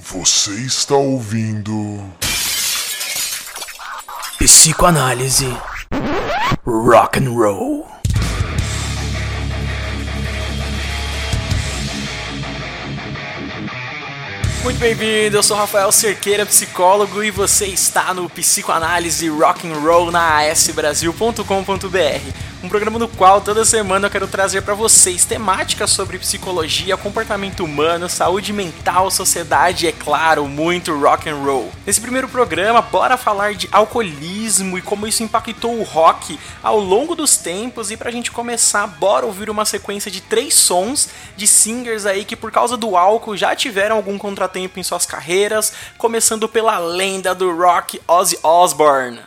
Você está ouvindo. Psicoanálise. Rock and roll. Muito bem-vindo, eu sou Rafael Cerqueira, psicólogo, e você está no Psicoanálise Rock and Roll na asbrasil.com.br um programa no qual toda semana eu quero trazer para vocês temáticas sobre psicologia, comportamento humano, saúde mental, sociedade e, é claro, muito rock and roll. Nesse primeiro programa, bora falar de alcoolismo e como isso impactou o rock ao longo dos tempos. E pra gente começar, bora ouvir uma sequência de três sons de singers aí que por causa do álcool já tiveram algum contratempo em suas carreiras, começando pela lenda do rock Ozzy Osbourne.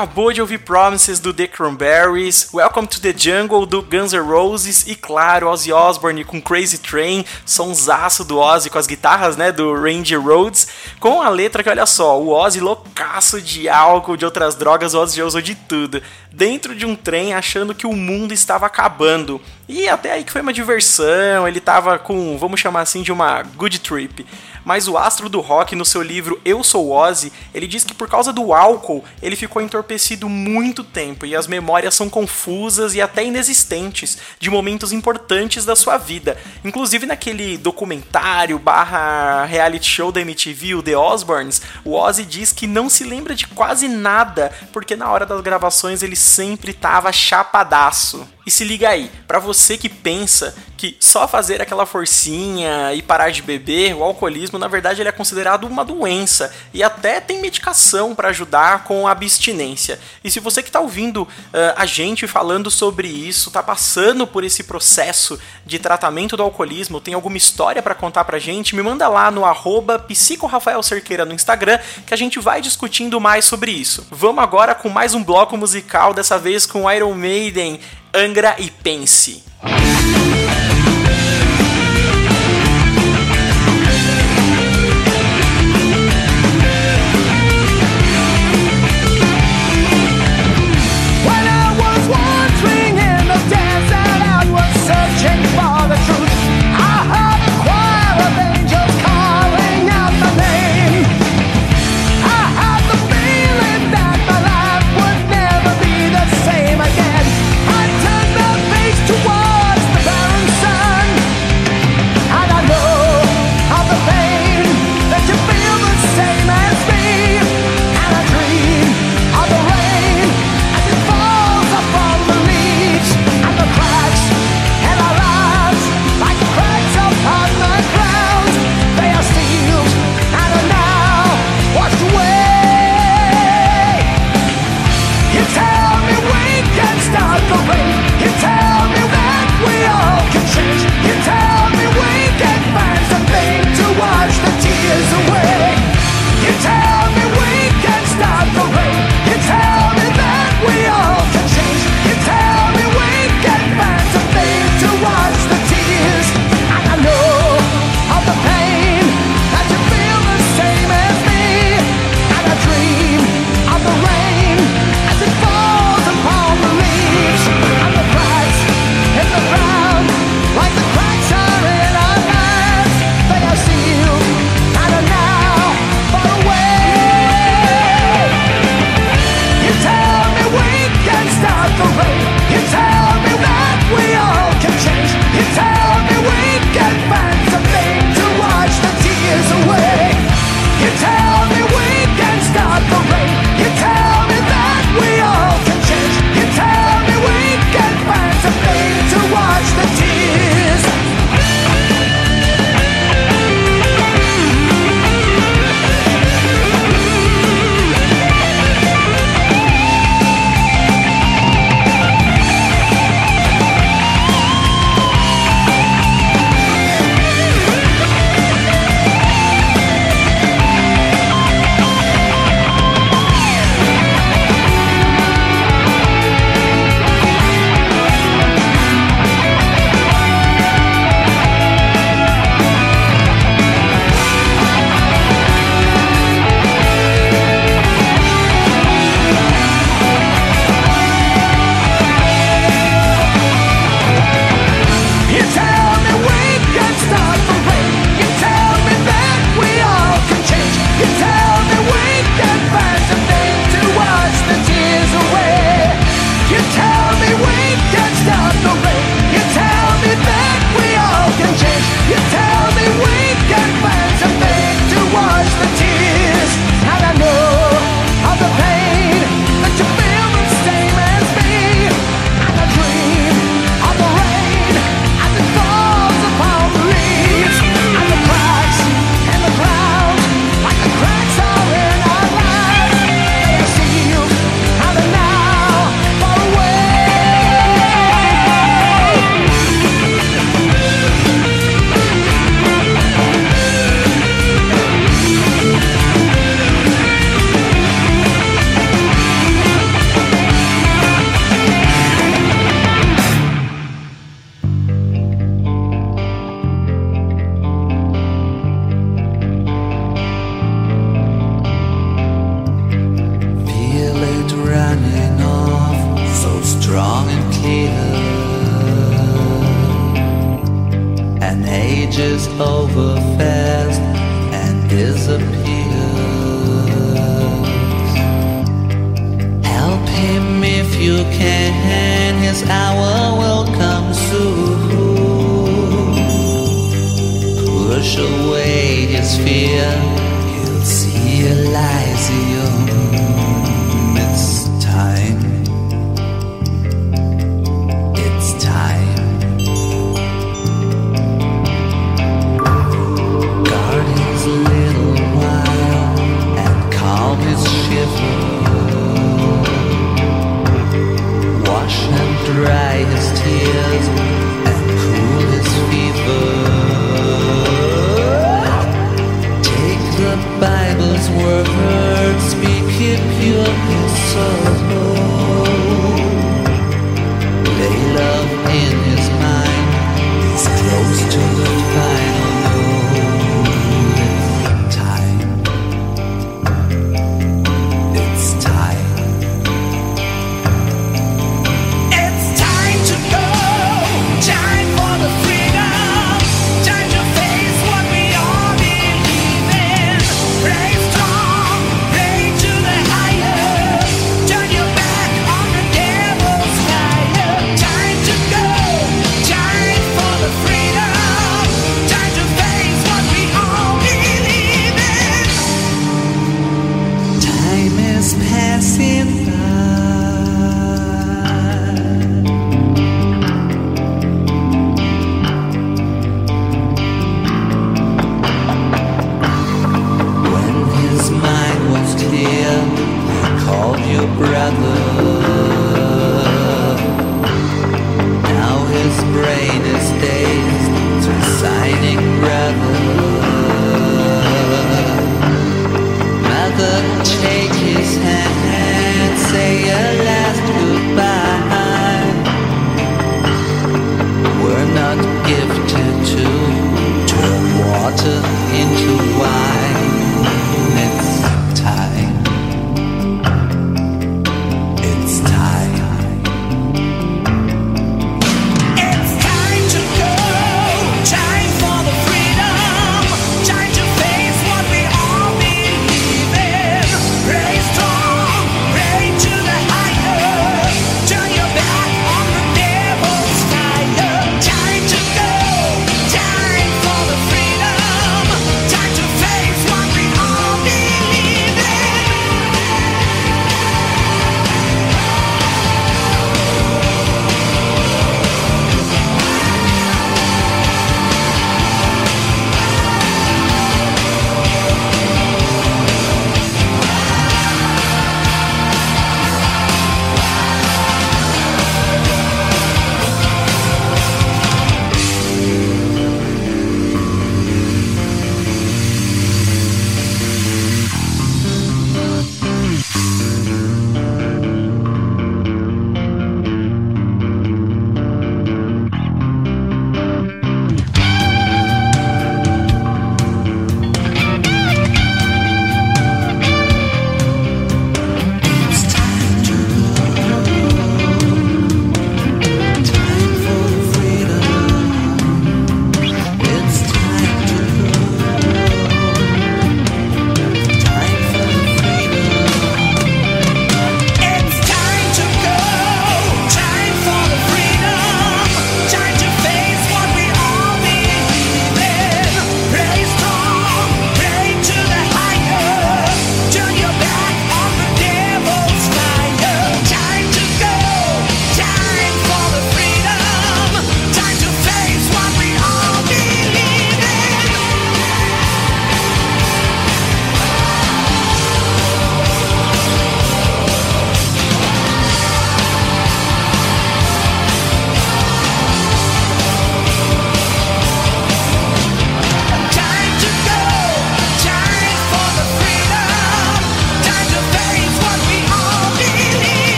Acabou de ouvir Promises do The Cranberries, Welcome to the Jungle do Guns N' Roses e, claro, Ozzy Osbourne com Crazy Train, sonsaço do Ozzy com as guitarras, né, do Randy Rhodes, com a letra que, olha só, o Ozzy loucaço de álcool, de outras drogas, o Ozzy já usou de tudo, dentro de um trem achando que o mundo estava acabando. E até aí que foi uma diversão, ele tava com, vamos chamar assim, de uma good trip mas o astro do rock, no seu livro Eu Sou Ozzy, ele diz que por causa do álcool ele ficou entorpecido muito tempo e as memórias são confusas e até inexistentes de momentos importantes da sua vida. Inclusive naquele documentário barra reality show da MTV, o The Osbournes, o Ozzy diz que não se lembra de quase nada porque na hora das gravações ele sempre tava chapadaço. E se liga aí, para você que pensa que só fazer aquela forcinha e parar de beber, o alcoolismo na verdade ele é considerado uma doença e até tem medicação para ajudar com a abstinência. E se você que está ouvindo uh, a gente falando sobre isso, está passando por esse processo de tratamento do alcoolismo, tem alguma história para contar pra gente, me manda lá no arroba psicorafaelcerqueira no Instagram que a gente vai discutindo mais sobre isso. Vamos agora com mais um bloco musical, dessa vez com Iron Maiden Angra e Pense. towards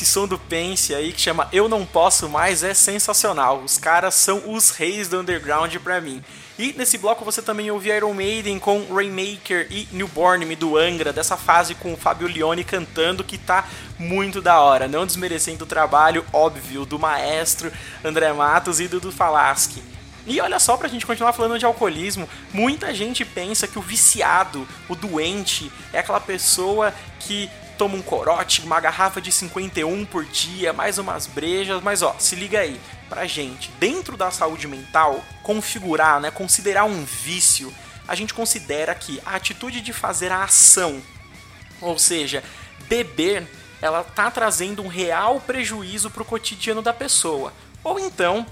esse som do Pense aí que chama Eu Não Posso Mais é sensacional. Os caras são os reis do underground pra mim. E nesse bloco você também ouviu Iron Maiden com Rainmaker e Newborn Me do Angra, dessa fase com o Fabio Lione cantando que tá muito da hora, não desmerecendo o trabalho óbvio do maestro André Matos e do, do Falaschi. E olha só, pra gente continuar falando de alcoolismo, muita gente pensa que o viciado, o doente, é aquela pessoa que toma um corote, uma garrafa de 51 por dia, mais umas brejas, mas ó, se liga aí, pra gente, dentro da saúde mental, configurar, né, considerar um vício, a gente considera que a atitude de fazer a ação, ou seja, beber, ela tá trazendo um real prejuízo pro cotidiano da pessoa. Ou então,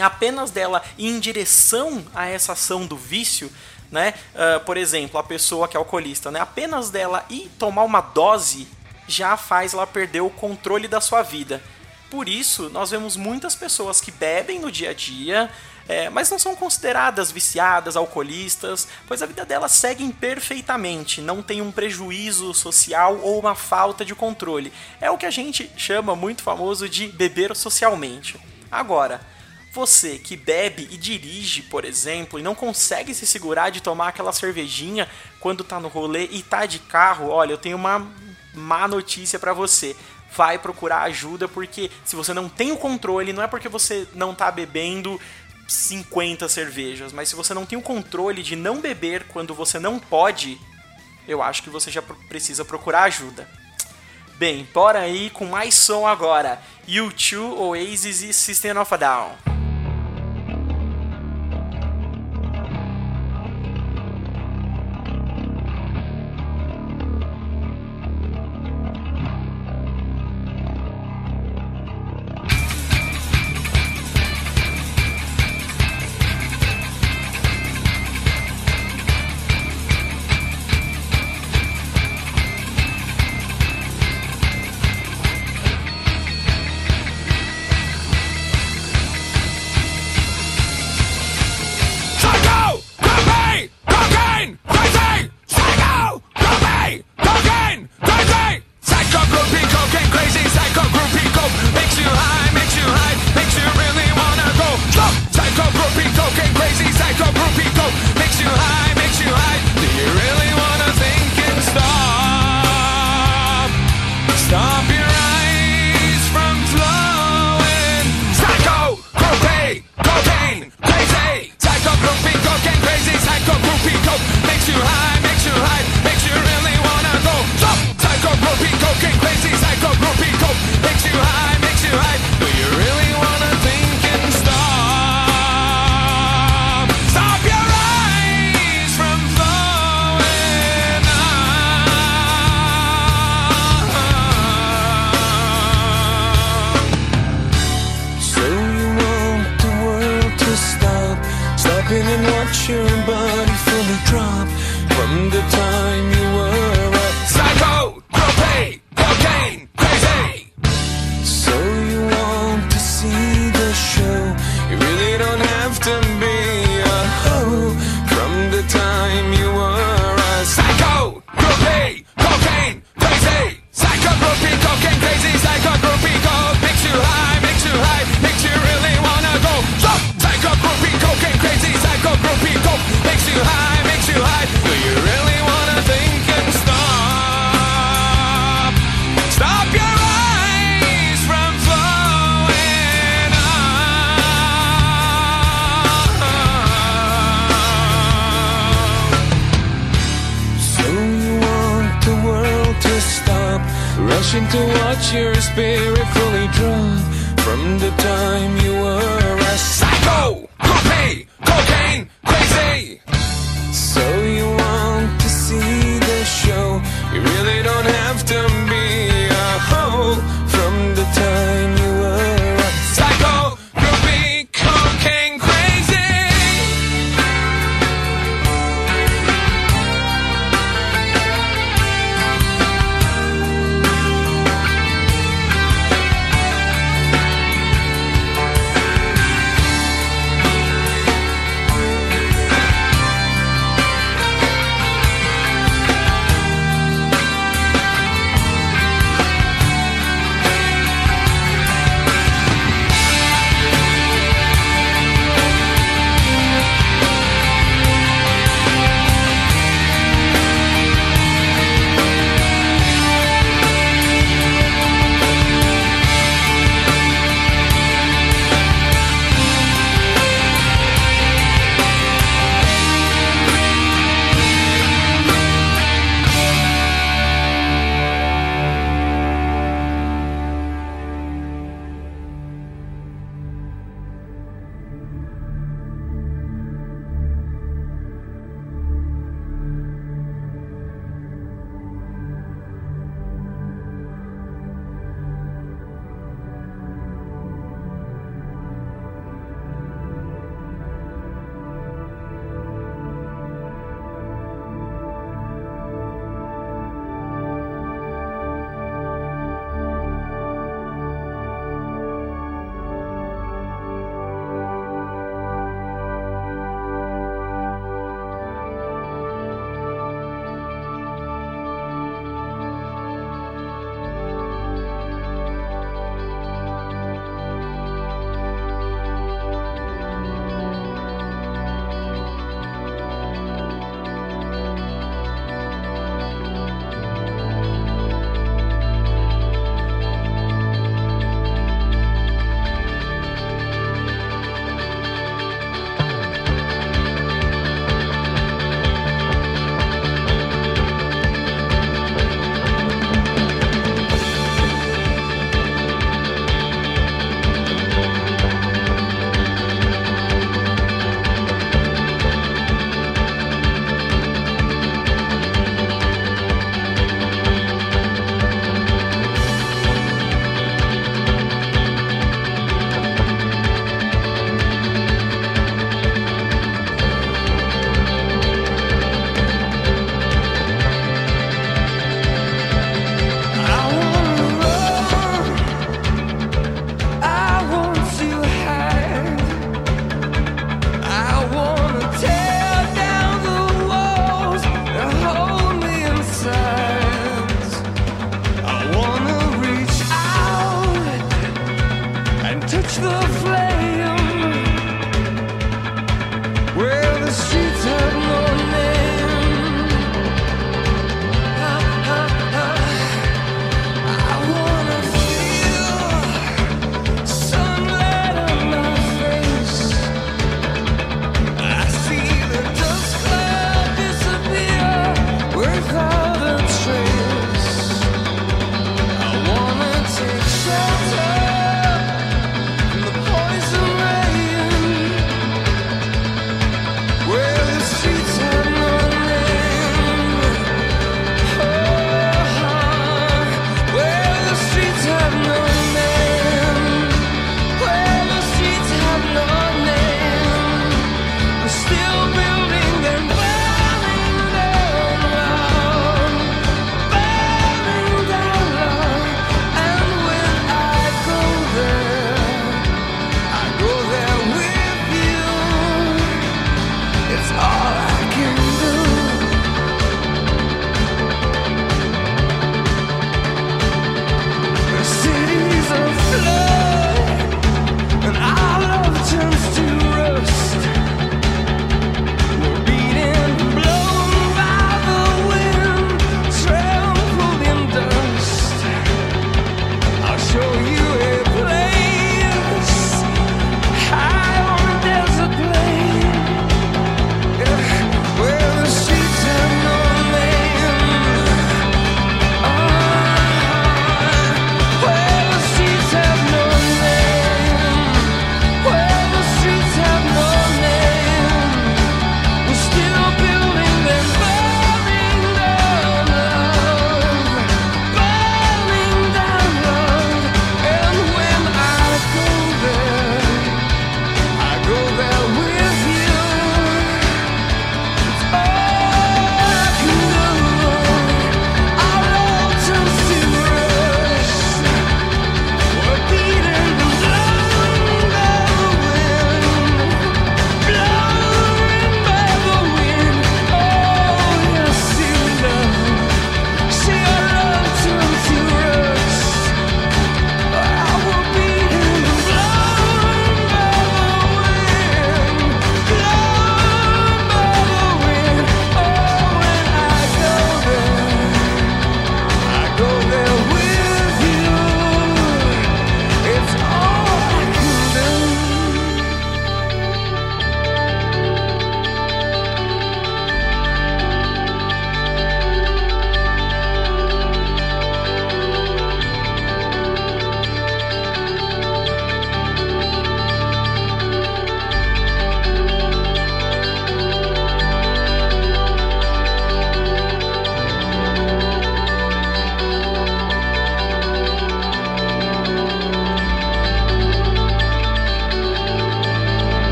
apenas dela ir em direção a essa ação do vício, né? Uh, por exemplo, a pessoa que é alcoolista, né? Apenas dela ir tomar uma dose já faz ela perder o controle da sua vida. Por isso, nós vemos muitas pessoas que bebem no dia a dia, é, mas não são consideradas viciadas, alcoolistas, pois a vida delas segue perfeitamente, não tem um prejuízo social ou uma falta de controle. É o que a gente chama muito famoso de beber socialmente. Agora, você que bebe e dirige, por exemplo, e não consegue se segurar de tomar aquela cervejinha quando tá no rolê e tá de carro, olha, eu tenho uma má notícia para você. Vai procurar ajuda porque se você não tem o controle, não é porque você não tá bebendo 50 cervejas, mas se você não tem o controle de não beber quando você não pode, eu acho que você já precisa procurar ajuda. Bem, bora aí com mais som agora. U2, Oasis e System of a Down.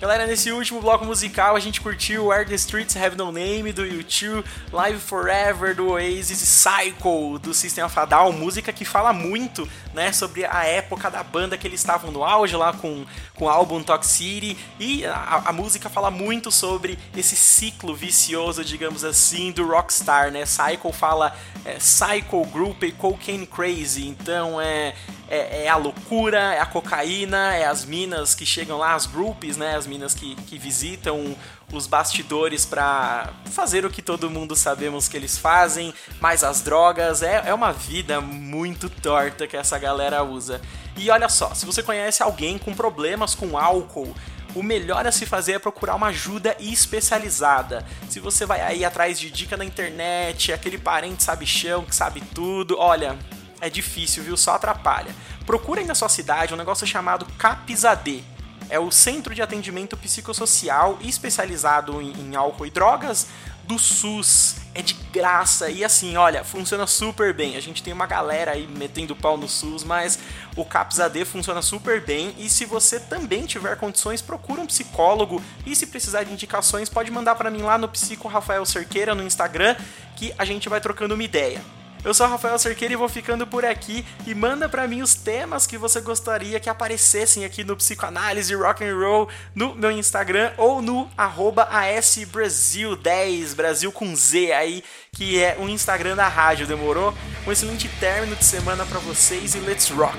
Galera, nesse último bloco musical a gente curtiu Where the Streets Have No Name do U2, Live Forever do Oasis, Cycle do System of a Down, música que fala muito, né, sobre a época da banda que eles estavam no auge lá com, com o álbum Toxicity e a, a música fala muito sobre esse ciclo vicioso, digamos assim, do rockstar, né? Cycle fala é, Cycle Group e Cocaine Crazy, então é, é, é, a loucura, é a cocaína, é as minas que chegam lá, as groups, né? As minas que, que visitam os bastidores para fazer o que todo mundo sabemos que eles fazem, mais as drogas. É, é uma vida muito torta que essa galera usa. E olha só, se você conhece alguém com problemas com álcool, o melhor a se fazer é procurar uma ajuda especializada. Se você vai aí atrás de dica na internet, aquele parente sabichão que sabe tudo, olha, é difícil, viu? Só atrapalha. Procura aí na sua cidade um negócio chamado CAPSAD. É o Centro de Atendimento Psicossocial especializado em, em álcool e drogas do SUS. É de graça e assim, olha, funciona super bem. A gente tem uma galera aí metendo pau no SUS, mas o CAPS-AD funciona super bem. E se você também tiver condições, procura um psicólogo. E se precisar de indicações, pode mandar para mim lá no Psico Rafael Cerqueira no Instagram, que a gente vai trocando uma ideia. Eu sou Rafael Cerqueira e vou ficando por aqui e manda para mim os temas que você gostaria que aparecessem aqui no Psicoanálise Rock and Roll no meu Instagram ou no ASBrasil10, Brasil com Z aí, que é o Instagram da rádio, demorou? Um excelente término de semana para vocês e let's rock!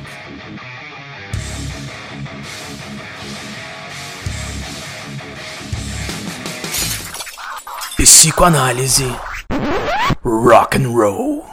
Psicoanálise Rock and Roll